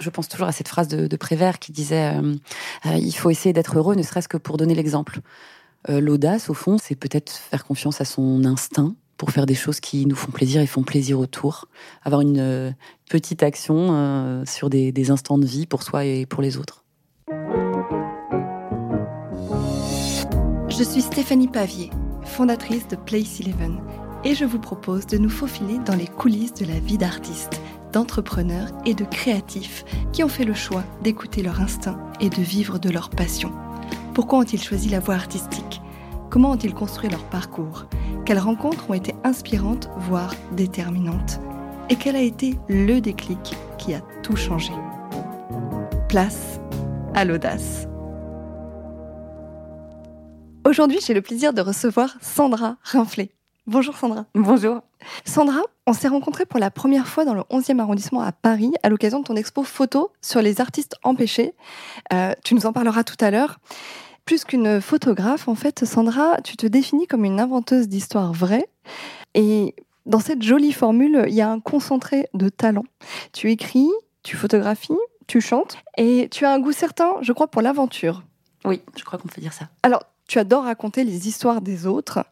je pense toujours à cette phrase de, Prévert qui disait il faut essayer d'être heureux, ne serait-ce que pour donner l'exemple. L'audace, au fond, c'est peut-être faire confiance à son instinct pour faire des choses qui nous font plaisir et font plaisir autour. Avoir une petite action sur des, instants de vie pour soi et pour les autres. Je suis Stéphanie Pavier, fondatrice de Place Eleven, et je vous propose de nous faufiler dans les coulisses de la vie d'artistes, d'entrepreneurs et de créatifs qui ont fait le choix d'écouter leur instinct et de vivre de leur passion. Pourquoi ont-ils choisi la voie artistique? Comment ont-ils construit leur parcours? Quelles rencontres ont été inspirantes, voire déterminantes? Et quel a été le déclic qui a tout changé? Place à l'audace. Aujourd'hui, j'ai le plaisir de recevoir Sandra Rinflé. Bonjour Sandra. Bonjour. Sandra, on s'est rencontrés pour la première fois dans le 11e arrondissement à Paris à l'occasion de ton expo photo sur les artistes empêchés. Euh, tu nous en parleras tout à l'heure. Plus qu'une photographe, en fait, Sandra, tu te définis comme une inventeuse d'histoires vraies. Et dans cette jolie formule, il y a un concentré de talent. Tu écris, tu photographies, tu chantes et tu as un goût certain, je crois, pour l'aventure. Oui, je crois qu'on peut dire ça. Alors, tu adores raconter les histoires des autres,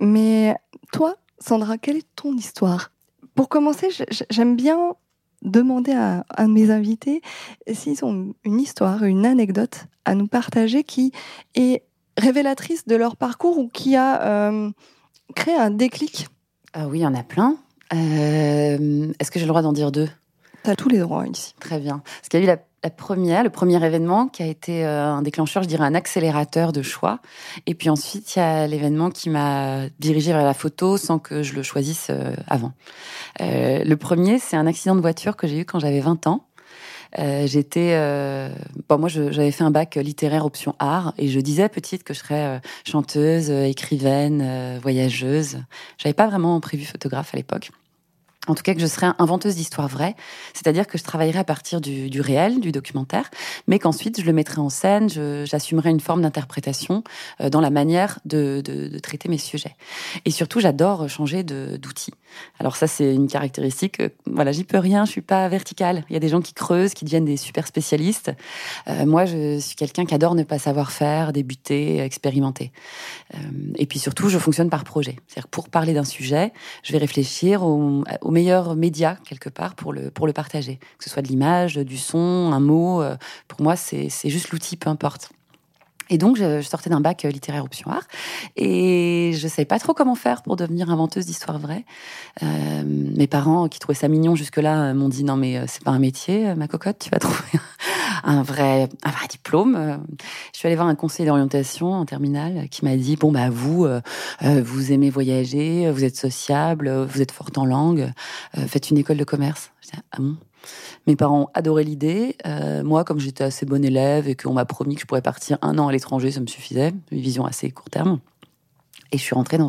mais toi, Sandra, quelle est ton histoire? Pour commencer, j'aime bien demander à, mes invités s'ils ont une histoire, une anecdote à nous partager qui est révélatrice de leur parcours ou qui a euh, créé un déclic. Ah oui, il y en a plein. Euh, est-ce que j'ai le droit d'en dire deux? Tu as tous les droits ici. Très bien. Parce qu'il y a eu la la première, le premier événement qui a été euh, un déclencheur, je dirais un accélérateur de choix. Et puis ensuite, il y a l'événement qui m'a dirigé vers la photo sans que je le choisisse euh, avant. Euh, le premier, c'est un accident de voiture que j'ai eu quand j'avais 20 ans. j'étais bon moi j'avais fait un bac littéraire option art et je disais petite que je serais chanteuse écrivaine voyageuse j'avais pas vraiment prévu photographe à l'époque en tout cas que je serais inventeuse d'histoires vraies, c'est-à-dire que je travaillerais à partir du, du, réel, du documentaire, mais qu'ensuite je le mettrais en scène, j'assumerais une forme d'interprétation euh, dans la manière de, de, de, traiter mes sujets. Et surtout, j'adore changer d'outils. Alors ça, c'est une caractéristique. Euh, voilà, j'y peux rien, je suis pas verticale. Il y a des gens qui creusent, qui deviennent des super spécialistes. Euh, moi, je suis quelqu'un qui adore ne pas savoir faire, débuter, expérimenter. Euh, et puis surtout, je fonctionne par projet. C'est-à-dire pour parler d'un sujet, je vais réfléchir au, au meilleur média quelque part pour le pour le partager, que ce soit de l'image, du son, un mot. Pour moi, c'est juste l'outil, peu importe. Et donc, je, sortais d'un bac littéraire option art et je savais pas trop comment faire pour devenir inventeuse d'histoires vraies. Euh, mes parents, qui trouvaient ça mignon jusque-là, m'ont dit non mais euh, c'est pas un métier, ma cocotte, tu vas trouver un vrai, un vrai diplôme. Je suis allée voir un conseiller d'orientation en terminale qui m'a dit bon bah vous, euh, vous aimez voyager, vous êtes sociable, vous êtes forte en langue, faites une école de commerce. Je dis, ah bon? Mes parents adoraient l'idée. Euh, moi, comme j'étais assez bonne élève et qu'on m'a promis que je pourrais partir un an à l'étranger, ça me suffisait. Une vision assez court terme. Et je suis rentrée dans,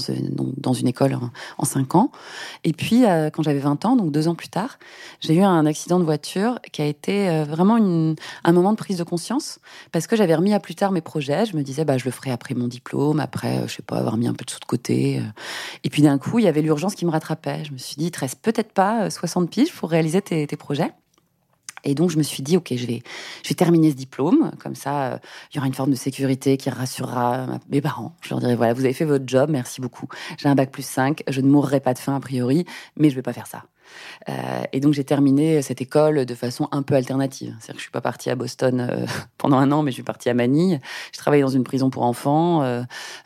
une école en, cinq ans. Et puis, euh, quand j'avais 20 ans, donc deux ans plus tard, j'ai eu un accident de voiture qui a été euh, vraiment un moment de prise de conscience parce que j'avais remis à plus tard mes projets. Je me disais, bah, je le ferai après mon diplôme, après, je sais pas, avoir mis un peu de sous de côté. Et puis d'un coup, il y avait l'urgence qui me rattrapait. Je me suis dit, il te reste peut-être pas 60 piges pour réaliser tes projets. Et donc, je me suis dit, OK, je vais, je vais terminer ce diplôme. Comme ça, euh, il y aura une forme de sécurité qui rassurera mes parents. Je leur dirai, voilà, vous avez fait votre job, merci beaucoup. J'ai un bac plus 5, je ne mourrai pas de faim a priori, mais je vais pas faire ça. Euh, et donc, j'ai terminé cette école de façon un peu alternative. C'est-à-dire que je suis pas partie à Boston euh, pendant un an, mais je suis partie à Manille. Je travaillais dans une prison pour enfants.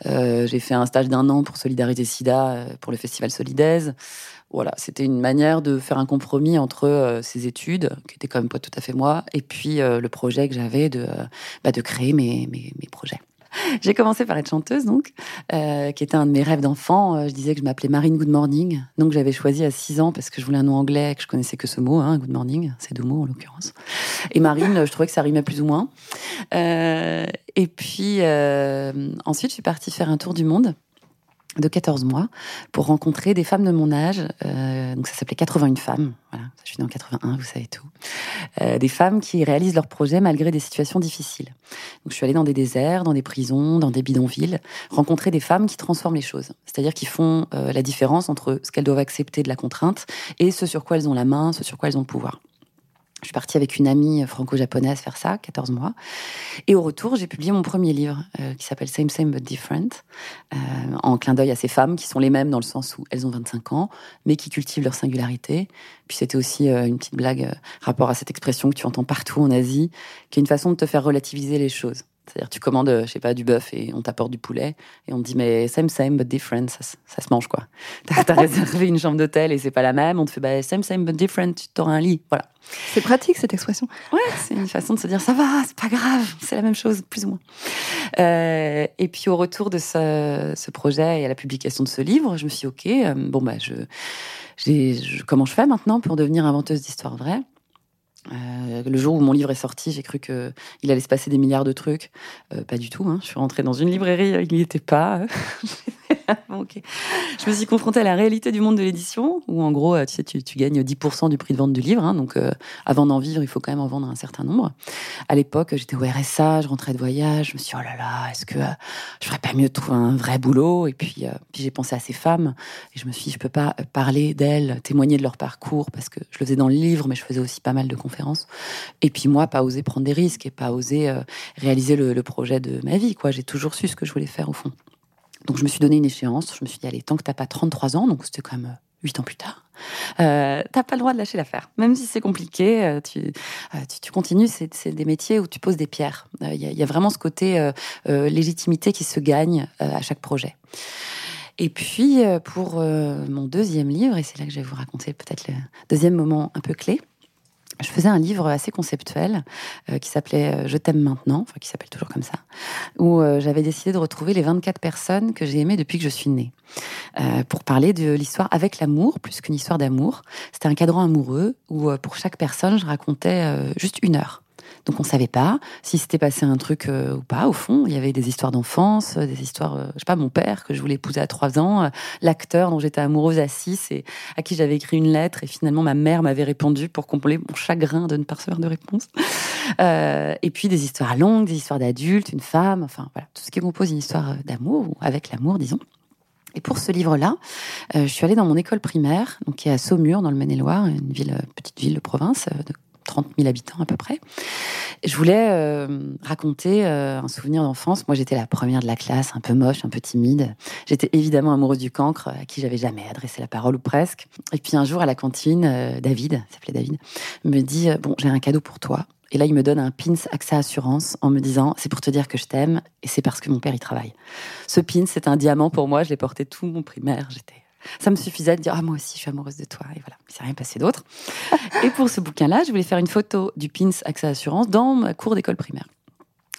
j'ai fait un stage d'un an pour Solidarité SIDA pour le Festival Solidaise voilà, c'était une manière de faire un compromis entre euh, ces études, qui étaient quand même pas tout à fait moi, et puis euh, le projet que j'avais de, euh, bah, de créer mes projets. J'ai commencé par être chanteuse, donc, qui était un de mes rêves d'enfant. Je disais que je m'appelais Marine Good Morning, donc j'avais choisi à 6 ans parce que je voulais un nom anglais, que je connaissais que ce mot, hein, Good Morning, c'est deux mots en l'occurrence. Et Marine, je trouvais que ça rimait plus ou moins. et puis ensuite, je suis partie faire un tour du monde de 14 mois pour rencontrer des femmes de mon âge. Euh, donc ça s'appelait 81 femmes. Voilà, je suis née en 81, vous savez tout. Euh, des femmes qui réalisent leurs projets malgré des situations difficiles. Donc je suis allée dans des déserts, dans des prisons, dans des bidonvilles, rencontrer des femmes qui transforment les choses. C'est-à-dire qui font euh, la différence entre ce qu'elles doivent accepter de la contrainte et ce sur quoi elles ont la main, ce sur quoi elles ont le pouvoir. Je suis partie avec une amie franco-japonaise faire ça, 14 mois. Et au retour, j'ai publié mon premier livre euh, qui s'appelle Same Same But Different, euh, en clin d'œil à ces femmes qui sont les mêmes dans le sens où elles ont 25 ans, mais qui cultivent leur singularité. Puis c'était aussi euh, une petite blague rapport à cette expression que tu entends partout en Asie, qui est une façon de te faire relativiser les choses. C'est-à-dire, tu commandes, je sais pas, du bœuf et on t'apporte du poulet et on te dit, mais same, same, but different, ça, se mange, quoi. T'as as réservé une chambre d'hôtel et c'est pas la même, on te fait, bah, same, same, but different, tu t'auras un lit. Voilà. C'est pratique, cette expression. Ouais, c'est une façon de se dire, ça va, c'est pas grave, c'est la même chose, plus ou moins. Euh, et puis, au retour de ce, ce, projet et à la publication de ce livre, je me suis dit, OK, euh, bon, bah, je, je, comment je fais maintenant pour devenir inventeuse d'histoires vraies? Euh, le jour où mon livre est sorti, j'ai cru qu'il allait se passer des milliards de trucs. Euh, pas du tout. Hein. Je suis rentrée dans une librairie, il n'y était pas. Je me suis confrontée à la réalité du monde de l'édition, où en gros, tu sais, tu, gagnes 10% du prix de vente du livre. Hein, donc, euh, avant d'en vivre, il faut quand même en vendre un certain nombre. À l'époque, j'étais au RSA, je rentrais de voyage. Je me suis dit, oh là là, est-ce que euh, je ferais pas mieux de trouver un vrai boulot? Et puis, euh, puis j'ai pensé à ces femmes. Et je me suis dit, je peux pas parler d'elles, témoigner de leur parcours, parce que je le faisais dans le livre, mais je faisais aussi pas mal de conférences. Et puis moi, pas oser prendre des risques et pas oser réaliser le, le projet de ma vie. Quoi, J'ai toujours su ce que je voulais faire au fond. Donc je me suis donné une échéance. Je me suis dit, allez, tant que t'as pas 33 ans, donc c'était quand même 8 euh, ans plus tard, euh, t'as pas le droit de lâcher l'affaire. Même si c'est compliqué, euh, tu, continues. C'est des métiers où tu poses des pierres. Il y, a vraiment ce côté légitimité qui se gagne à chaque projet. Et puis, pour mon deuxième livre, et c'est là que je vais vous raconter peut-être le deuxième moment un peu clé, je faisais un livre assez conceptuel euh, qui s'appelait euh, Je t'aime maintenant, enfin qui s'appelle toujours comme ça, où euh, j'avais décidé de retrouver les 24 personnes que j'ai aimées depuis que je suis née, pour parler de l'histoire avec l'amour, plus qu'une histoire d'amour. C'était un cadran amoureux où pour chaque personne, je racontais juste une heure. Donc on savait pas si c'était passé un truc euh, ou pas. Au fond, il y avait des histoires d'enfance, euh, des histoires, euh, je sais pas, mon père que je voulais épouser à trois ans, l'acteur dont j'étais amoureuse à six et à qui j'avais écrit une lettre et finalement ma mère m'avait répondu pour combler mon chagrin de ne pas recevoir de réponse. et puis des histoires longues, des histoires d'adultes, une femme, enfin voilà, tout ce qui compose une histoire d'amour ou avec l'amour, disons. Et pour ce livre-là, je suis allée dans mon école primaire, donc qui est à Saumur, dans le Maine-et-Loire, une petite ville de province 30 000 habitants à peu près. Je voulais euh, raconter euh, un souvenir d'enfance. Moi, j'étais la première de la classe, un peu moche, un peu timide. J'étais évidemment amoureuse du cancre, à qui j'avais jamais adressé la parole ou presque. Et puis un jour à la cantine, euh, David, s'appelait David, me dit bon, j'ai un cadeau pour toi. Et là, il me donne un pins AXA Assurance en me disant c'est pour te dire que je t'aime et c'est parce que mon père y travaille. Ce pins, c'est un diamant pour moi. Je l'ai porté tout mon primaire. J'étais ça me suffisait de dire ah moi aussi je suis amoureuse de toi et voilà, il s'est rien passé d'autre. et pour ce bouquin-là, je voulais faire une photo du pins AXA Assurance dans ma cour d'école primaire.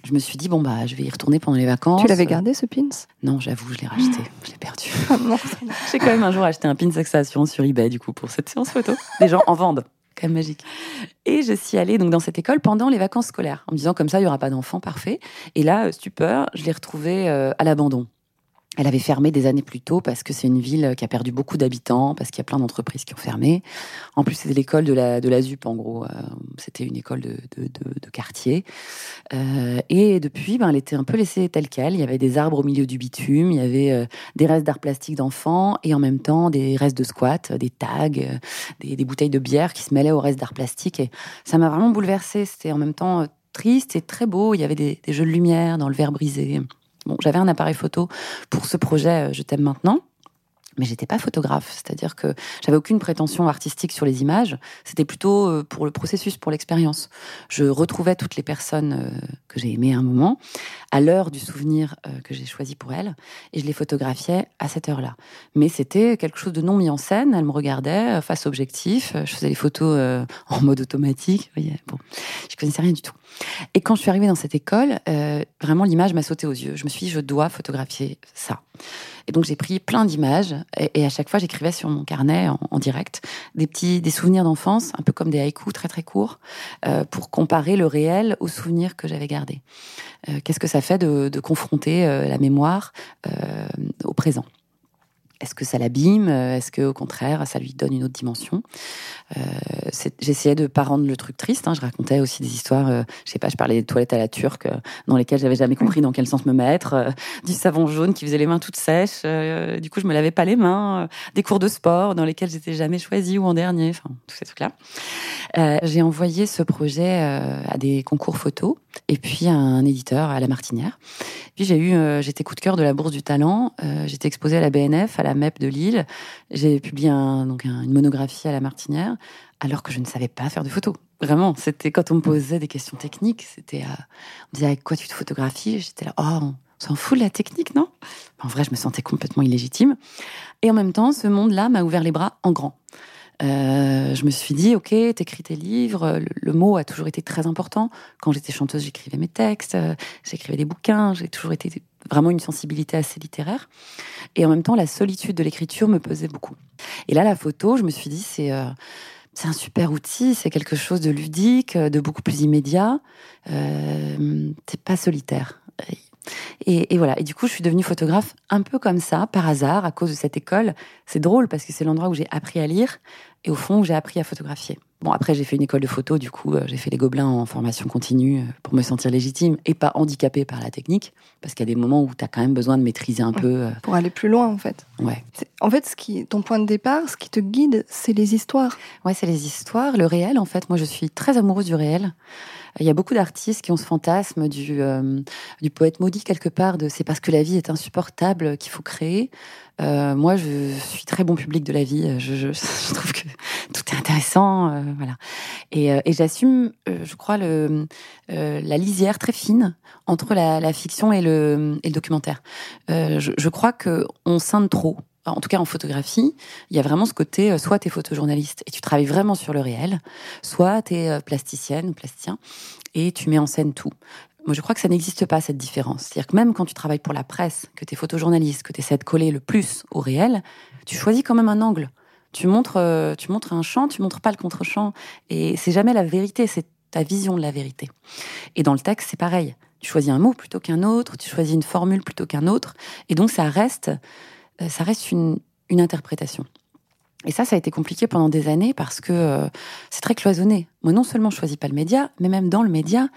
Je me suis dit bon bah je vais y retourner pendant les vacances. Tu l'avais gardé ce pins? Non, j'avoue, je l'ai racheté, je l'ai perdu. Ah J'ai quand même un jour acheté un pins AXA Assurance sur eBay du coup pour cette séance photo. Les gens en vendent quand même magique. Et je suis allée donc dans cette école pendant les vacances scolaires, en me disant comme ça il y aura pas d'enfants, parfait. Et là, stupeur, je l'ai retrouvé euh, à l'abandon. Elle avait fermé des années plus tôt parce que c'est une ville qui a perdu beaucoup d'habitants, parce qu'il y a plein d'entreprises qui ont fermé. En plus, c'était l'école de la, de la ZUP, en gros. Euh, c'était une école de, de, de, quartier. Euh, et depuis, ben, elle était un peu laissée telle qu'elle. Il y avait des arbres au milieu du bitume, il y avait euh, des restes d'art plastique d'enfants et en même temps des restes de squat, des tags, des, des, bouteilles de bière qui se mêlaient aux restes d'art plastique. Et ça m'a vraiment bouleversée. C'était en même temps triste et très beau. Il y avait des, des jeux de lumière dans le verre brisé. J'avais un appareil photo pour ce projet euh, Je t'aime maintenant mais j'étais pas photographe, c'est-à-dire que j'avais aucune prétention artistique sur les images. C'était plutôt euh, pour le processus, pour l'expérience. Je retrouvais toutes les personnes euh, que j'ai aimées à un moment, à l'heure du souvenir euh, que j'ai choisi pour elles, et je les photographiais à cette heure-là. Mais c'était quelque chose de non mis en scène. Elles me regardaient face objectif. Je faisais les photos en mode automatique. Vous voyez, bon, je connaissais rien du tout. Et quand je suis arrivée dans cette école, vraiment l'image m'a sauté aux yeux. Je me suis dit, je dois photographier ça. Et donc j'ai pris plein d'images et, à chaque fois j'écrivais sur mon carnet en, direct des petits des souvenirs d'enfance, un peu comme des haïkus très très courts, euh, pour comparer le réel aux souvenirs que j'avais gardés. Euh, qu'est-ce que ça fait de, confronter euh, la mémoire au présent? Est-ce que ça l'abîme Est-ce que au contraire, ça lui donne une autre dimension? Euh, J'essayais de pas rendre le truc triste. Hein. Je racontais aussi des histoires. Euh, je sais pas, je parlais des toilettes à la turque euh, dans lesquelles j'avais jamais compris dans quel sens me mettre, euh, du savon jaune qui faisait les mains toutes sèches. du coup, je me lavais pas les mains. des cours de sport dans lesquels j'étais jamais choisie ou en dernier. Enfin, tous ces trucs-là. J'ai envoyé ce projet à des concours photos et puis à un éditeur à la Martinière. Puis j'ai eu, j'étais coup de cœur de la Bourse du Talent. j'étais exposée à la BNF, à la MEP de Lille. J'ai publié donc une monographie à la Martinière, alors que je ne savais pas faire de photos. Vraiment, c'était quand on me posait des questions techniques, c'était, euh, on disait avec quoi tu te photographies? J'étais là, oh, on s'en fout de la technique, non? En vrai, je me sentais complètement illégitime. Et en même temps, ce monde-là m'a ouvert les bras en grand. Euh, je me suis dit, ok, t'écris tes livres. Le, le, mot a toujours été très important. Quand j'étais chanteuse, j'écrivais mes textes, euh, j'écrivais des bouquins. J'ai toujours été vraiment une sensibilité assez littéraire. Et en même temps, la solitude de l'écriture me pesait beaucoup. Et là, la photo, je me suis dit, c'est euh, c'est un super outil, c'est quelque chose de ludique, de beaucoup plus immédiat. Euh, c'est pas solitaire. Et, et, voilà. Et du coup, je suis devenue photographe un peu comme ça, par hasard, à cause de cette école. C'est drôle parce que c'est l'endroit où j'ai appris à lire et au fond j'ai appris à photographier. Bon, après, j'ai fait une école de photo, du coup, euh, j'ai fait les gobelins en formation continue euh, pour me sentir légitime et pas handicapée par la technique, parce qu'il y a des moments où tu as quand même besoin de maîtriser un peu. Euh, pour aller plus loin, en fait. Ouais. En fait, ce qui, ton point de départ, ce qui te guide, c'est les histoires. Ouais, c'est les histoires, le réel, en fait. Moi, je suis très amoureuse du réel. Il y a beaucoup d'artistes qui ont ce fantasme du, du poète maudit quelque part, de c'est parce que la vie est insupportable qu'il faut créer. Euh, moi, je suis très bon public de la vie. Je, trouve que tout est intéressant, euh, voilà. Et, euh, j'assume, je crois, la lisière très fine entre la, fiction et le, documentaire. Je, je, crois que on scinde trop. En tout cas, en photographie, il y a vraiment ce côté, soit tu es photojournaliste et tu travailles vraiment sur le réel, soit tu es plasticienne ou plasticien et tu mets en scène tout. Moi, je crois que ça n'existe pas, cette différence. C'est-à-dire que même quand tu travailles pour la presse, que tu es photojournaliste, que tu essaies de coller le plus au réel, tu choisis quand même un angle. Tu montres, euh, tu montres un champ, tu montres pas le contre-champ. Et c'est jamais la vérité, c'est ta vision de la vérité. Et dans le texte, c'est pareil. Tu choisis un mot plutôt qu'un autre, tu choisis une formule plutôt qu'un autre. Et donc, ça reste, euh, ça reste une, une interprétation. Et ça, ça a été compliqué pendant des années parce que euh, c'est très cloisonné. Moi, non seulement je choisis pas le média, mais même dans le média,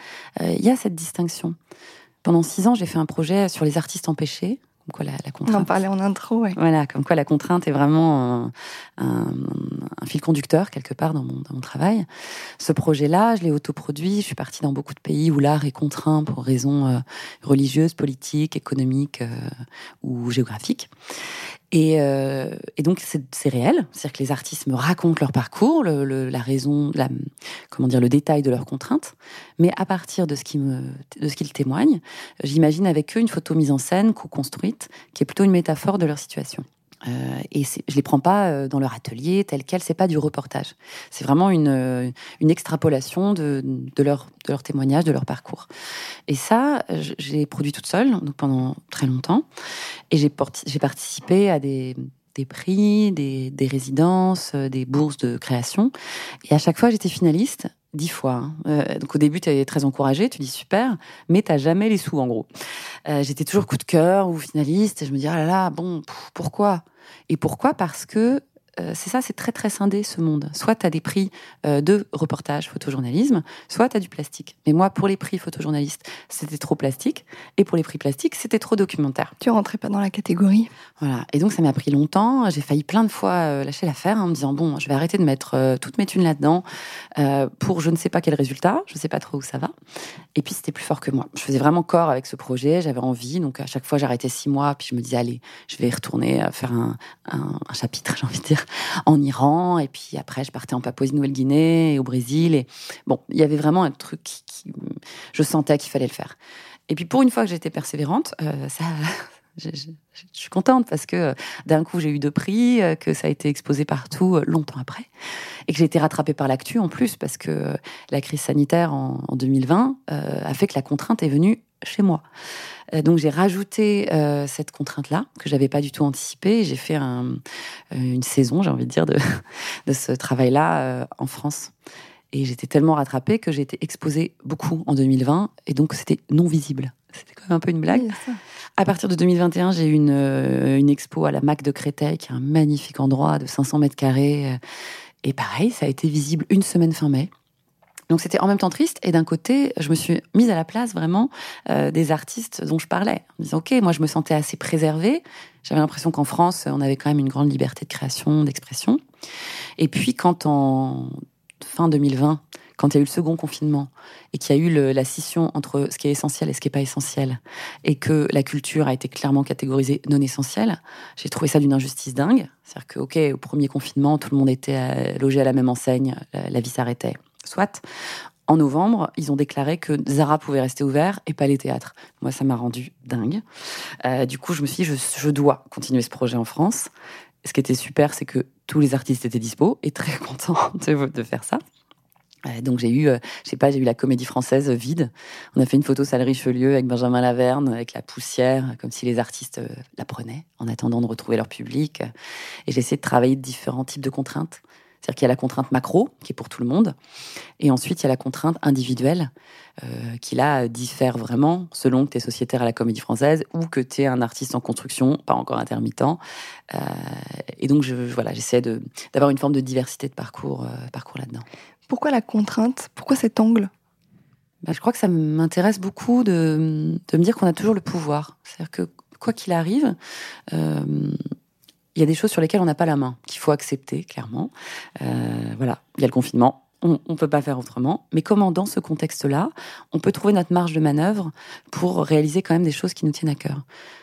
euh, il y a cette distinction. Pendant six ans, j'ai fait un projet sur les artistes empêchés, comme quoi la, la contrainte. On en parlait en intro, ouais. Voilà, comme quoi la contrainte est vraiment un, un, un fil conducteur quelque part dans mon, dans mon travail. Ce projet-là, je l'ai autoproduit. Je suis partie dans beaucoup de pays où l'art est contraint pour raisons euh, religieuses, politiques, économiques ou géographiques. Et, euh, et, donc c'est réel, c'est-à-dire que les artistes me racontent leur parcours, le, le, la raison, la, comment dire, le détail de leurs contraintes, mais à partir de ce qu'ils témoignent, j'imagine avec eux une photo mise en scène, co-construite, qui est plutôt une métaphore de leur situation. Euh, et je les prends pas euh, dans leur atelier tel quel, c'est pas du reportage. C'est vraiment une, euh, une extrapolation de, de, leur, de leur témoignage, de leur parcours. Et ça, j'ai produit toute seule donc pendant très longtemps. Et j'ai participé à des, des prix, des, des, résidences, des bourses de création. Et à chaque fois, j'étais finaliste dix fois. Hein. Euh, donc au début, tu es très encouragée, tu dis super, mais t'as jamais les sous en gros. Euh, J'étais toujours coup de cœur ou finaliste, et je me dis ah là là, bon, pourquoi? Et pourquoi? Parce que c'est ça, c'est très très scindé ce monde. Soit tu as des prix euh, de reportage, photojournalisme, soit tu as du plastique. Mais moi, pour les prix photojournalistes, c'était trop plastique, et pour les prix plastiques, c'était trop documentaire. Tu rentrais pas dans la catégorie. Voilà. Et donc ça m'a pris longtemps. J'ai failli plein de fois euh, lâcher l'affaire hein, en me disant bon, je vais arrêter de mettre euh, toutes mes thunes là-dedans euh, pour je ne sais pas quel résultat, je sais pas trop où ça va. Et puis c'était plus fort que moi. Je faisais vraiment corps avec ce projet, j'avais envie. Donc à chaque fois, j'arrêtais six mois, puis je me disais allez, je vais retourner faire un, un, un chapitre, j'ai envie de dire en Iran, et puis après je partais en Papouasie-Nouvelle-Guinée et au Brésil. Et bon, il y avait vraiment un truc qui, je sentais qu'il fallait le faire. Et puis pour une fois que j'étais persévérante, euh, ça, je, suis contente parce que euh, d'un coup j'ai eu deux prix, euh, que ça a été exposé partout longtemps après, et que j'ai été rattrapée par l'actu en plus parce que la crise sanitaire en, en 2020 euh, a fait que la contrainte est venue chez moi. Donc j'ai rajouté euh, cette contrainte-là que j'avais pas du tout anticipée. J'ai fait un, une saison, j'ai envie de dire, de, de ce travail-là euh, en France. Et j'étais tellement rattrapée que j'ai été exposée beaucoup en 2020 et donc c'était non visible. C'était quand même un peu une blague. Oui, À partir de 2021, j'ai eu une, une expo à la MAC de Créteil, qui est un magnifique endroit de 500 mètres carrés. Et pareil, ça a été visible une semaine fin mai. Donc c'était en même temps triste et d'un côté, je me suis mise à la place vraiment euh, des artistes dont je parlais, en disant ok, moi je me sentais assez préservée. J'avais l'impression qu'en France, on avait quand même une grande liberté de création, d'expression. Et puis quand en fin 2020, quand il y a eu le second confinement et qu'il y a eu la scission entre ce qui est essentiel et ce qui n'est pas essentiel, et que la culture a été clairement catégorisée non essentielle, j'ai trouvé ça d'une injustice dingue. C'est-à-dire que, ok, au premier confinement, tout le monde était euh, logé à la même enseigne, la vie s'arrêtait. Soit. En novembre, ils ont déclaré que Zara pouvait rester ouvert et pas les théâtres. Moi, ça m'a rendu dingue. Euh, du coup, je me suis dit, je, dois continuer ce projet en France. Ce qui était super, c'est que tous les artistes étaient dispo et très contents de, faire ça. Euh, donc j'ai eu, euh, je sais pas, j'ai eu la comédie française vide. On a fait une photo salle Richelieu avec Benjamin Laverne, avec la poussière, comme si les artistes la prenaient en attendant de retrouver leur public. Et j'ai essayé de travailler différents types de contraintes. C'est-à-dire qu'il y a la contrainte macro, qui est pour tout le monde, et ensuite il y a la contrainte individuelle, euh, qui là diffère vraiment selon que tu es sociétaire à la Comédie Française ou que tu es un artiste en construction, pas encore intermittent. Euh, et donc je, voilà, j'essaie d'avoir une forme de diversité de parcours, euh, parcours là-dedans. Pourquoi la contrainte? Pourquoi cet angle? Bah, Je crois que ça m'intéresse beaucoup de, de, me dire qu'on a toujours le pouvoir. C'est-à-dire que quoi qu'il arrive, il y a des choses sur lesquelles on n'a pas la main, qu'il faut accepter, clairement. Euh, voilà, il y a le confinement, on ne peut pas faire autrement. Mais comment, dans ce contexte-là, on peut trouver notre marge de manœuvre pour réaliser quand même des choses qui nous tiennent à cœur?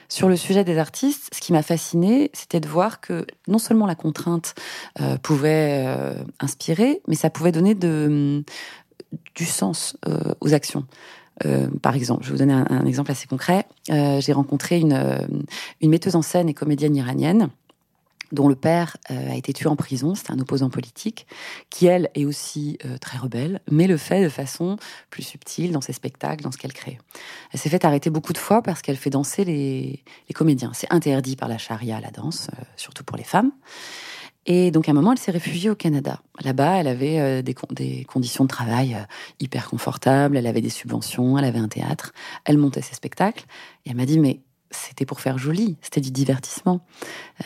Sur le sujet des artistes, ce qui m'a fasciné, c'était de voir que non seulement la contrainte euh, pouvait euh, inspirer, mais ça pouvait donner de, du sens aux actions. par exemple, je vais vous donner un, exemple assez concret. J'ai rencontré une metteuse en scène et comédienne iranienne dont le père euh, a été tué en prison, c'est un opposant politique, qui elle est aussi euh, très rebelle, mais le fait de façon plus subtile dans ses spectacles, dans ce qu'elle crée. Elle s'est fait arrêter beaucoup de fois parce qu'elle fait danser les, comédiens. C'est interdit par la charia, la danse, euh, surtout pour les femmes. Et donc à un moment, elle s'est réfugiée au Canada. Là-bas, elle avait des, des, conditions de travail hyper confortables, elle avait des subventions, elle avait un théâtre, elle montait ses spectacles. Et elle m'a dit, mais c'était pour faire joli, c'était du divertissement.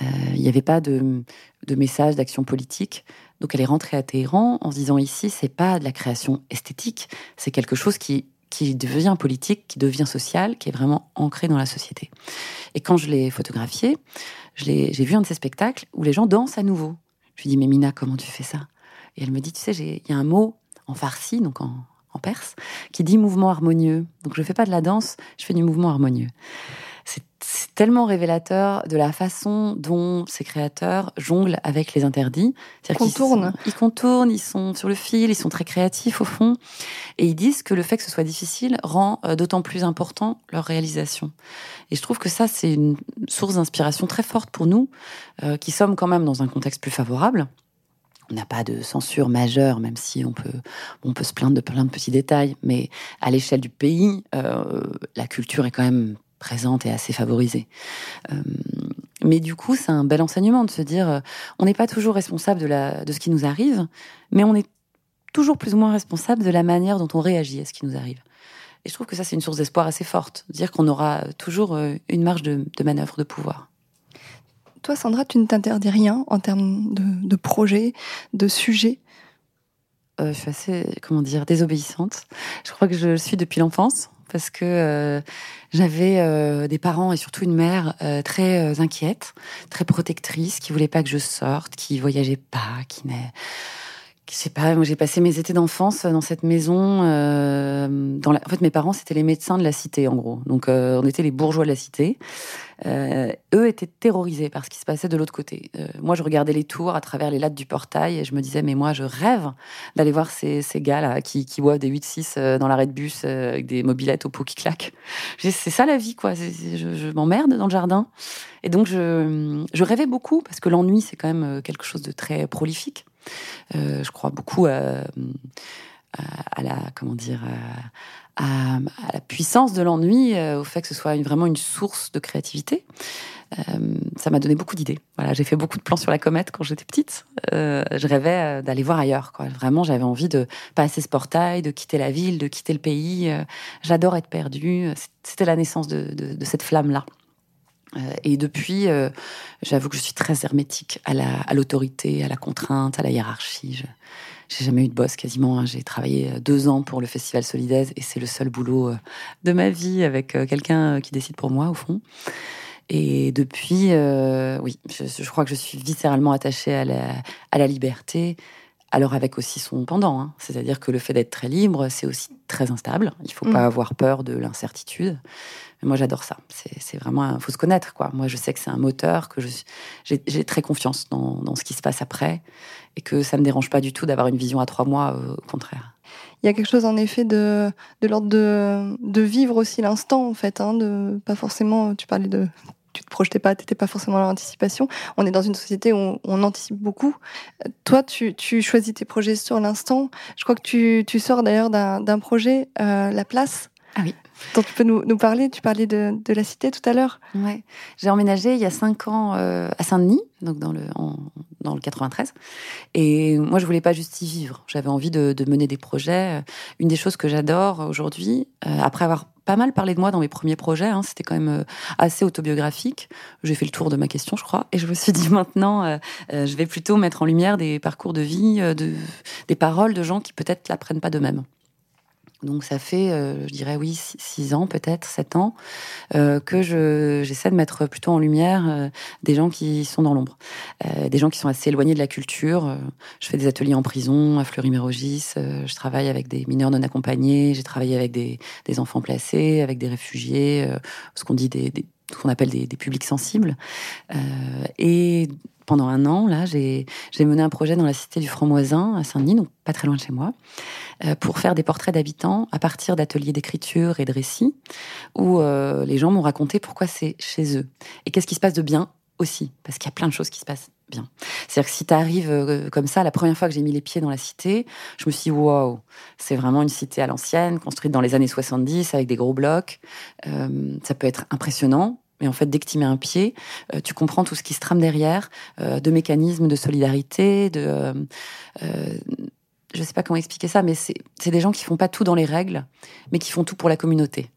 Euh, il n'y avait pas de, de message d'action politique. Donc elle est rentrée à Téhéran en se disant ici, c'est pas de la création esthétique, c'est quelque chose qui, qui devient politique, qui devient social, qui est vraiment ancré dans la société. Et quand je l'ai photographié, j'ai vu un de ces spectacles où les gens dansent à nouveau. Je lui dis, mais Mina, comment tu fais ça? Et elle me dit, tu sais, il y a un mot en farsi, donc en, en perse, qui dit mouvement harmonieux. Donc je ne fais pas de la danse, je fais du mouvement harmonieux c'est tellement révélateur de la façon dont ces créateurs jonglent avec les interdits. Ils contournent. Ils, contournent, ils sont sur le fil, ils sont très créatifs au fond. Et ils disent que le fait que ce soit difficile rend euh, d'autant plus important leur réalisation. Et je trouve que ça, c'est une source d'inspiration très forte pour nous, euh, qui sommes quand même dans un contexte plus favorable. On n'a pas de censure majeure, même si on peut, on peut se plaindre de plein de petits détails. Mais à l'échelle du pays, euh, la culture est quand même présente et assez favorisée. Euh, mais du coup, c'est un bel enseignement de se dire, euh, on n'est pas toujours responsable de, la, de ce qui nous arrive, mais on est toujours plus ou moins responsable de la manière dont on réagit à ce qui nous arrive. Et je trouve que ça, c'est une source d'espoir assez forte, dire qu'on aura toujours euh, une marge de, manœuvre, de pouvoir. Toi, Sandra, tu ne t'interdis rien en termes de, de projet, de sujet Je suis assez, comment dire, désobéissante. Je crois que je le suis depuis l'enfance parce que euh, j'avais euh, des parents et surtout une mère euh, très inquiète, très protectrice, qui voulait pas que je sorte, qui voyageait pas, qui n'est je sais pas, j'ai passé mes étés d'enfance dans cette maison. Euh, dans la... En fait, mes parents c'était les médecins de la cité en gros. Donc euh, on était les bourgeois de la cité. Euh, eux étaient terrorisés par ce qui se passait de l'autre côté. Euh, moi je regardais les tours à travers les lattes du portail et je me disais mais moi je rêve d'aller voir ces, ces gars là qui, qui boivent des 8-6 euh, dans l'arrêt de bus avec des mobilettes au pot qui claquent. C'est ça la vie quoi. je, je m'emmerde dans le jardin. Et donc je, je rêvais beaucoup parce que l'ennui c'est quand même quelque chose de très prolifique. Euh, je crois beaucoup à, la comment dire à, la puissance de l'ennui, euh, au fait que ce soit vraiment une source de créativité. ça m'a donné beaucoup d'idées. Voilà, j'ai fait beaucoup de plans sur la comète quand j'étais petite. je rêvais d'aller voir ailleurs. Vraiment, j'avais envie de passer ce portail, de quitter la ville, de quitter le pays. J'adore être perdue. C'était la naissance de cette flamme-là. Et depuis, j'avoue que je suis très hermétique à l'autorité, à, la contrainte, à la hiérarchie. Je, j'ai jamais eu de boss quasiment. Hein. J'ai travaillé euh, deux ans pour le Festival Solidaise et c'est le seul boulot euh, de ma vie avec euh, quelqu'un qui décide pour moi au fond. Et depuis, oui, je, crois que je suis viscéralement attachée à la, à la liberté, alors avec aussi son pendant. Hein. C'est-à-dire que le fait d'être très libre, c'est aussi très instable. Il faut pas mm. avoir peur de l'incertitude. Moi, j'adore ça. C'est vraiment, il faut se connaître, quoi. Moi, je sais que c'est un moteur, que j'ai très confiance dans, dans, ce qui se passe après et que ça me dérange pas du tout d'avoir une vision à trois mois, euh, au contraire. Il y a quelque chose en effet de, de l'ordre de, de, vivre aussi l'instant en fait, hein, de pas forcément. Tu parlais de tu te projetais pas, tu n'étais pas forcément dans l'anticipation. On est dans une société où on, anticipe beaucoup. Toi, tu, tu, choisis tes projets sur l'instant. Je crois que tu, tu sors d'ailleurs d'un projet, euh, La Place. Ah oui dont tu peux nous, nous, parler. Tu parlais de, de, la cité tout à l'heure. Ouais. J'ai emménagé il y a cinq ans euh, à Saint-Denis, donc dans le, dans le 93. Et moi, je voulais pas juste y vivre. J'avais envie de, de, mener des projets. Une des choses que j'adore aujourd'hui, euh, après avoir pas mal parlé de moi dans mes premiers projets, hein, c'était quand même euh, assez autobiographique. J'ai fait le tour de ma question, je crois, et je me suis dit maintenant, je vais plutôt mettre en lumière des parcours de vie, de, des paroles de gens qui peut-être l'apprennent pas d'eux-mêmes. Donc ça fait, euh, je dirais oui, six ans peut-être, sept ans, euh, que j'essaie de mettre plutôt en lumière euh, des gens qui sont dans l'ombre, des gens qui sont assez éloignés de la culture. je fais des ateliers en prison à Fleury-Mérogis, je travaille avec des mineurs non accompagnés, j'ai travaillé avec des, enfants placés, avec des réfugiés, ce qu'on dit des, qu'on appelle des, des, publics sensibles. et pendant un an, là, j'ai mené un projet dans la cité du Franc-Moisin, à Saint-Denis, donc pas très loin de chez moi, euh, pour faire des portraits d'habitants à partir d'ateliers d'écriture et de récits, où euh, les gens m'ont raconté pourquoi c'est chez eux. Et qu'est-ce qui se passe de bien aussi, parce qu'il y a plein de choses qui se passent bien. C'est-à-dire que si tu arrives euh, comme ça, la première fois que j'ai mis les pieds dans la cité, je me suis dit, wow, c'est vraiment une cité à l'ancienne, construite dans les années 70 avec des gros blocs. ça peut être impressionnant, en fait, dès que tu mets un pied, euh, tu comprends tout ce qui se trame derrière, euh, de mécanismes de solidarité, de... Euh, je sais pas comment expliquer ça, mais c'est des gens qui font pas tout dans les règles, mais qui font tout pour la communauté.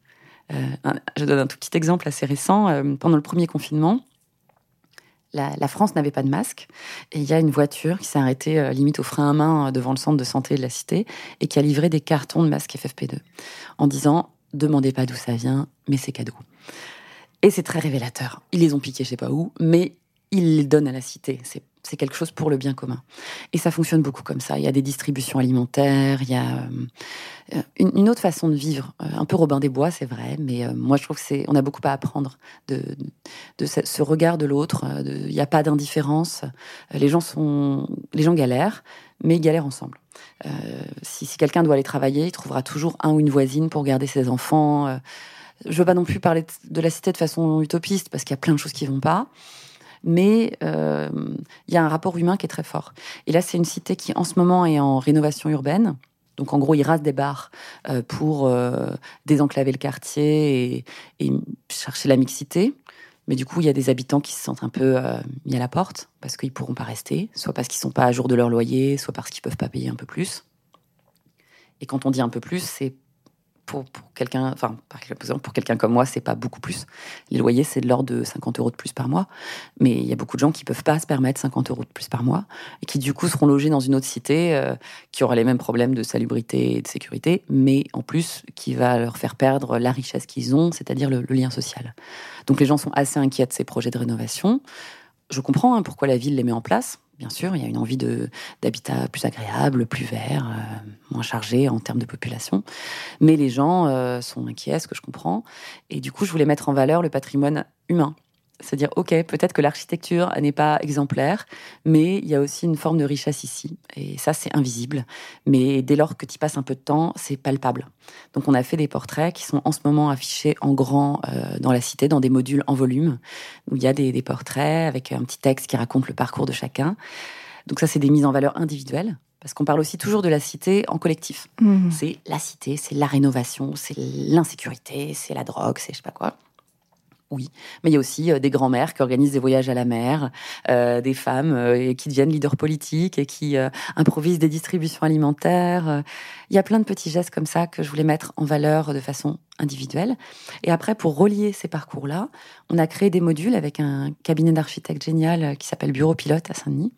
je donne un tout petit exemple assez récent. pendant le premier confinement, la, France n'avait pas de masque et il y a une voiture qui s'est arrêtée limite au frein à main devant le centre de santé de la cité et qui a livré des cartons de masques FFP2 en disant demandez pas d'où ça vient, mais c'est cadeau. Et c'est très révélateur. Ils les ont piqués, je sais pas où, mais ils les donnent à la cité. C'est quelque chose pour le bien commun. Et ça fonctionne beaucoup comme ça. Il y a des distributions alimentaires, il y a euh, une, autre façon de vivre, euh, un peu Robin des Bois, c'est vrai, mais euh, moi je trouve que c'est, a beaucoup à apprendre de, ce regard de l'autre. Il n'y a pas d'indifférence. Les gens les gens galèrent, mais ils galèrent ensemble. si quelqu'un doit aller travailler, il trouvera toujours un ou une voisine pour garder ses enfants. Je veux pas non plus parler de la cité de façon utopiste parce qu'il y a plein de choses qui vont pas. Mais euh, il y a un rapport humain qui est très fort. Et là, c'est une cité qui, en ce moment, est en rénovation urbaine. Donc, en gros, ils rasent des bars euh, pour euh, désenclaver le quartier et, chercher la mixité. Mais du coup, il y a des habitants qui se sentent un peu mis à la porte parce qu'ils pourront pas rester, soit parce qu'ils sont pas à jour de leur loyer, soit parce qu'ils peuvent pas payer un peu plus. Et quand on dit un peu plus, c'est pour, quelqu'un, enfin, par exemple, pour quelqu'un comme moi, c'est pas beaucoup plus. Les loyers, c'est de l'ordre de 50 euros de plus par mois. Mais il y a beaucoup de gens qui peuvent pas se permettre 50 euros de plus par mois et qui, du coup, seront logés dans une autre cité euh, qui aura les mêmes problèmes de salubrité et de sécurité, mais en plus, qui va leur faire perdre la richesse qu'ils ont, c'est-à-dire le, lien social. Donc, les gens sont assez inquiets de ces projets de rénovation. Je comprends hein, pourquoi la ville les met en place bien sûr, il y a une envie d'habitat plus agréable, plus vert, euh, moins chargé en termes de population. Mais les gens euh, sont inquiets, ce que je comprends. Et du coup, je voulais mettre en valeur le patrimoine humain c'est-à-dire, ok, peut-être que l'architecture n'est pas exemplaire, mais il y a aussi une forme de richesse ici. Et ça, c'est invisible. Mais dès lors que tu passes un peu de temps, c'est palpable. Donc, on a fait des portraits qui sont en ce moment affichés en grand euh, dans la cité, dans des modules en volume, où il y a des, portraits avec un petit texte qui raconte le parcours de chacun. Donc, ça, c'est des mises en valeur individuelles. Parce qu'on parle aussi toujours de la cité en collectif. Mmh. C'est la cité, c'est la rénovation, c'est l'insécurité, c'est la drogue, c'est je sais pas quoi. Oui, mais il y a aussi des grands-mères qui organisent des voyages à la mer, des femmes qui deviennent leaders politiques et qui improvisent des distributions alimentaires. Il y a plein de petits gestes comme ça que je voulais mettre en valeur de façon individuelle. Et après, pour relier ces parcours-là, on a créé des modules avec un cabinet d'architectes génial qui s'appelle Bureau Pilote à Saint-Denis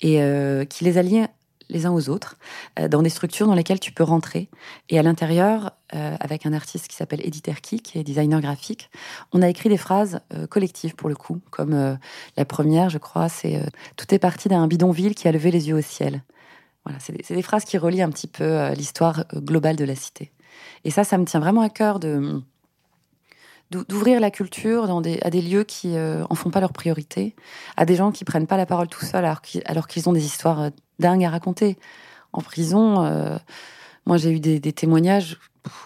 et qui les allie les uns aux autres, euh, dans des structures dans lesquelles tu peux rentrer. Et à l'intérieur, euh, avec un artiste qui s'appelle Edith Erki, qui est designer graphique, on a écrit des phrases euh, collectives pour le coup, comme la première, je crois, c'est Tout est parti d'un bidonville qui a levé les yeux au ciel. Voilà, c'est des, des, phrases qui relient un petit peu l'histoire globale de la cité. Et ça, ça me tient vraiment à cœur de d'ouvrir la culture à des lieux qui en font pas leur priorité, à des gens qui prennent pas la parole tout seuls alors qu'ils ont des histoires dingue à raconter. En prison, euh, moi j'ai eu des, témoignages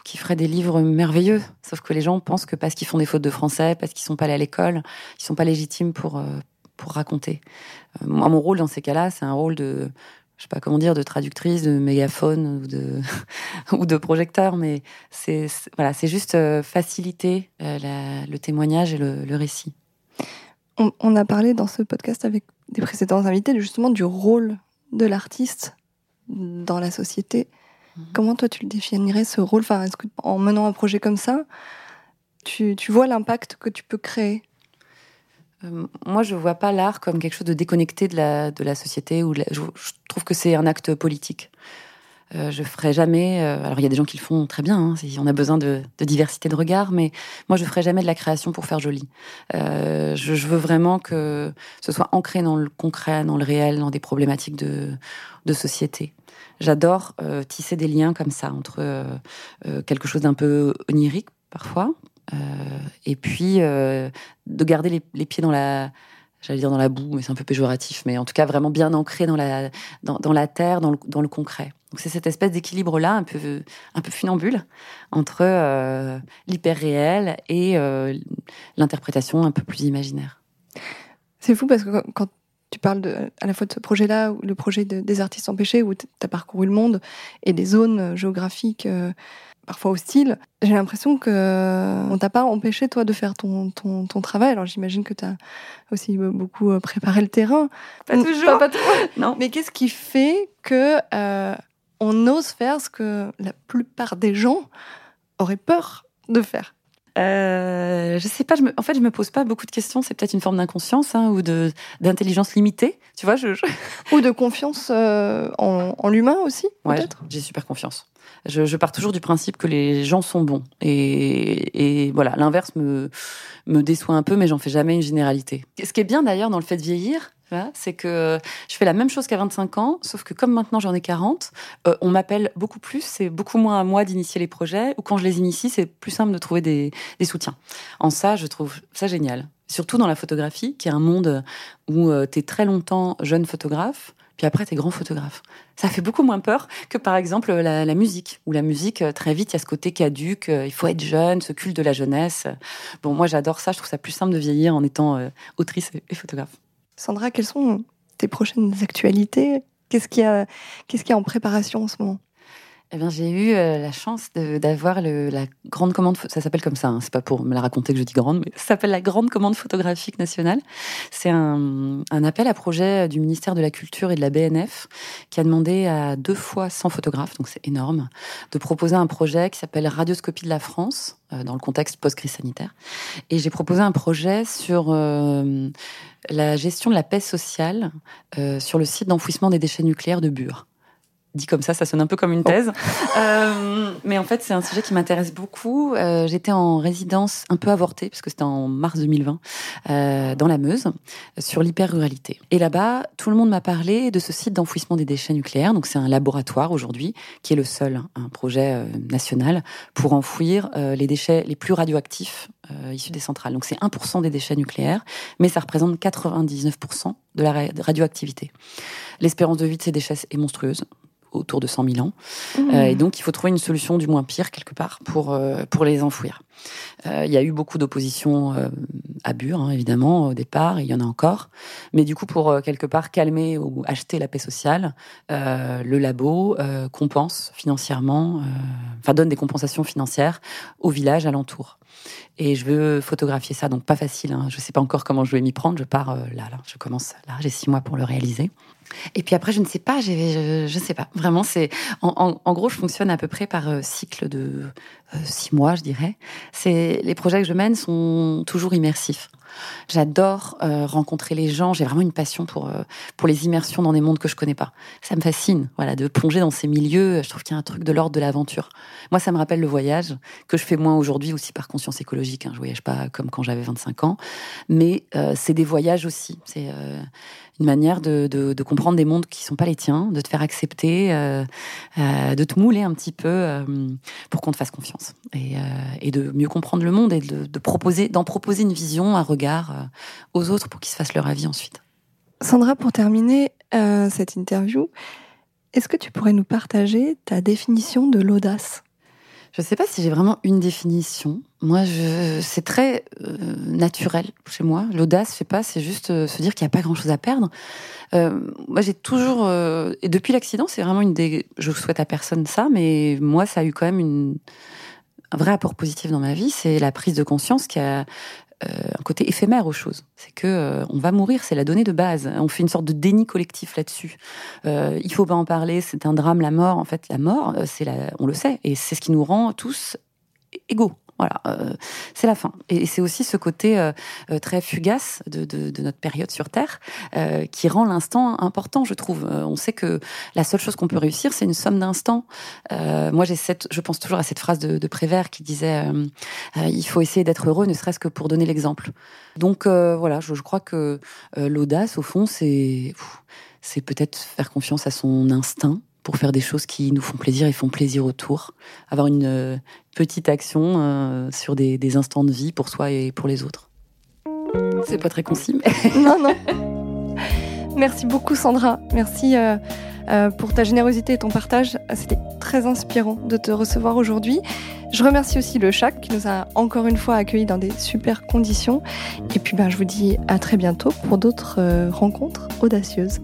qui feraient des livres merveilleux, sauf que les gens pensent que parce qu'ils font des fautes de français, parce qu'ils sont pas allés à l'école, ils sont pas légitimes pour euh, pour raconter. Euh, moi, mon rôle dans ces cas-là, c'est un rôle de je sais pas comment dire, de traductrice, de mégaphone ou de ou de projecteur, mais c'est voilà, c'est juste faciliter le témoignage et le, récit. On, on, a parlé dans ce podcast avec des précédents invités justement du rôle de l'artiste dans la société. Mhm. Comment toi tu le définirais ce rôle? Enfin, Est-ce que en menant un projet comme ça, tu, vois l'impact que tu peux créer? Euh, moi, je vois pas l'art comme quelque chose de déconnecté de la, de la société. Ou je, trouve que c'est un acte politique. Euh, je ferai jamais. Euh, alors il y a des gens qui le font très bien. Hein, on a besoin de, diversité de regard, mais moi je ferai jamais de la création pour faire joli. Euh, je, veux vraiment que ce soit ancré dans le concret, dans le réel, dans des problématiques de, de société. J'adore tisser des liens comme ça entre quelque chose d'un peu onirique parfois, et puis de garder les, pieds dans la j'allais dire dans la boue, mais c'est un peu péjoratif, mais en tout cas vraiment bien ancré dans la, dans, la terre, dans le, concret. Donc c'est cette espèce d'équilibre-là, un peu, un peu funambule, entre euh, l'hyper réel et euh, l'interprétation un peu plus imaginaire. C'est fou parce que quand tu parles à la fois de ce projet-là, le projet des artistes empêchés, où tu as parcouru le monde et des zones géographiques. Euh, parfois hostile. J'ai l'impression que on t'a pas empêché toi de faire ton, ton, ton travail. Alors j'imagine que tu as aussi beaucoup euh, préparé le terrain. Pas toujours. Pas, Non. Mais qu'est-ce qui fait que euh, on ose faire ce que la plupart des gens auraient peur de faire? Euh, je sais pas. Je me, en fait, je me pose pas beaucoup de questions. C'est peut-être une forme d'inconscience hein, ou de d'intelligence limitée. Tu vois, je, ou de confiance euh, en, en l'humain aussi. Ouais, peut-être? J'ai super confiance. Je, je, pars toujours du principe que les gens sont bons. Et, et voilà, l'inverse me me déçoit un peu, mais j'en fais jamais une généralité. Ce qui est bien d'ailleurs dans le fait de vieillir, c'est que je fais la même chose qu'à 25 ans, sauf que comme maintenant j'en ai 40, euh, on m'appelle beaucoup plus, c'est beaucoup moins à moi d'initier les projets, ou quand je les initie, c'est plus simple de trouver des, soutiens. En ça, je trouve ça génial. Surtout dans la photographie, qui est un monde où euh, tu es très longtemps jeune photographe, puis après tu es grand photographe. Ça fait beaucoup moins peur que par exemple la, musique, où la musique, euh, très vite, il y a ce côté caduque, il faut être jeune, ce culte de la jeunesse. Bon, moi j'adore ça, je trouve ça plus simple de vieillir en étant autrice et photographe. Sandra, quelles sont tes prochaines actualités? Qu'est-ce qu'il y, a, en préparation en ce moment? Eh bien, j'ai eu euh, la chance d'avoir la grande commande. Ça s'appelle comme ça. Hein, c'est pas pour me la raconter que je dis grande, mais ça s'appelle la grande commande photographique nationale. C'est un, un, appel à projet du ministère de la Culture et de la BNF qui a demandé à deux fois 100 photographes, donc c'est énorme, de proposer un projet qui s'appelle Radioscopie de la France euh, dans le contexte post-crise sanitaire. Et j'ai proposé un projet sur euh, la gestion de la paix sociale sur le site d'enfouissement des déchets nucléaires de Bure dit comme ça, ça sonne un peu comme une thèse. Euh, mais en fait, c'est un sujet qui m'intéresse beaucoup. Euh, J'étais en résidence un peu avortée, parce que c'était en mars 2020, euh, dans la Meuse, sur l'hyper-ruralité. Et là-bas, tout le monde m'a parlé de ce site d'enfouissement des déchets nucléaires. Donc, c'est un laboratoire aujourd'hui, qui est le seul, hein, un projet euh, national, pour enfouir euh, les déchets les plus radioactifs euh, issus des centrales. Donc, c'est 1% des déchets nucléaires, mais ça représente 99% de la radioactivité. L'espérance de vie de ces déchets est monstrueuse autour de 100 000 ans. Mmh. Euh, et donc, il faut trouver une solution du moins pire quelque part pour euh, pour les enfouir. Euh, il y a eu beaucoup d'opposition à Bure, hein, évidemment, au départ, il y en a encore. Mais du coup, pour quelque part calmer ou acheter la paix sociale, le labo compense financièrement, enfin donne des compensations financières aux villages alentours. et je veux photographier ça. Donc pas facile. Hein. Je sais pas encore comment je vais m'y prendre. Je pars là, là. Je commence là. J'ai six mois pour le réaliser. Et puis après, je ne sais pas, je, je sais pas. Vraiment, c'est en, en, gros, je fonctionne à peu près par euh, cycle de euh, six mois, je dirais. C'est les projets que je mène sont toujours immersifs. J'adore euh, rencontrer les gens. J'ai vraiment une passion pour pour les immersions dans des mondes que je connais pas. Ça me fascine, voilà, de plonger dans ces milieux. Je trouve qu'il y a un truc de l'ordre de l'aventure. Moi, ça me rappelle le voyage que je fais moins aujourd'hui aussi par conscience écologique. Hein. Je voyage pas comme quand j'avais 25 ans, mais c'est des voyages aussi. C'est une manière de, de, comprendre des mondes qui sont pas les tiens, de te faire accepter, euh, euh, de te mouler un petit peu euh, pour qu'on te fasse confiance et, de mieux comprendre le monde et de proposer, d'en proposer une vision, un regard aux autres pour qu'ils se fassent leur avis ensuite. Sandra, pour terminer cette interview, est-ce que tu pourrais nous partager ta définition de l'audace? Je ne sais pas si j'ai vraiment une définition. Moi, c'est très euh, naturel chez moi. L'audace, je sais pas, c'est juste euh, se dire qu'il n'y a pas grand-chose à perdre. Euh, moi, j'ai toujours, et depuis l'accident, c'est vraiment une des. Je souhaite à personne ça, mais moi, ça a eu quand même une, un vrai apport positif dans ma vie. C'est la prise de conscience qui a euh, un côté éphémère aux choses. C'est que euh, on va mourir, c'est la donnée de base. On fait une sorte de déni collectif là-dessus. Euh, il faut pas en parler, c'est un drame, la mort. En fait, la mort, euh, c'est la, on le sait, et c'est ce qui nous rend tous égaux. Voilà, euh, c'est la fin. Et c'est aussi ce côté euh, euh, très fugace de, de, notre période sur Terre qui rend l'instant important, je trouve. on sait que la seule chose qu'on peut réussir, c'est une somme d'instants. moi, j'ai cette, je pense toujours à cette phrase de, de Prévert qui disait il faut essayer d'être heureux, ne serait-ce que pour donner l'exemple. Donc voilà, je, je, crois que l'audace, au fond, c'est c'est peut-être faire confiance à son instinct pour faire des choses qui nous font plaisir et font plaisir autour. Avoir une euh, petite action euh, sur des, instants de vie pour soi et pour les autres. C'est pas très concis, mais... non, non. Merci beaucoup, Sandra. Merci euh, pour ta générosité et ton partage. C'était très inspirant de te recevoir aujourd'hui. Je remercie aussi le CHAC qui nous a encore une fois accueillis dans des super conditions. Et puis, ben, je vous dis à très bientôt pour d'autres rencontres audacieuses.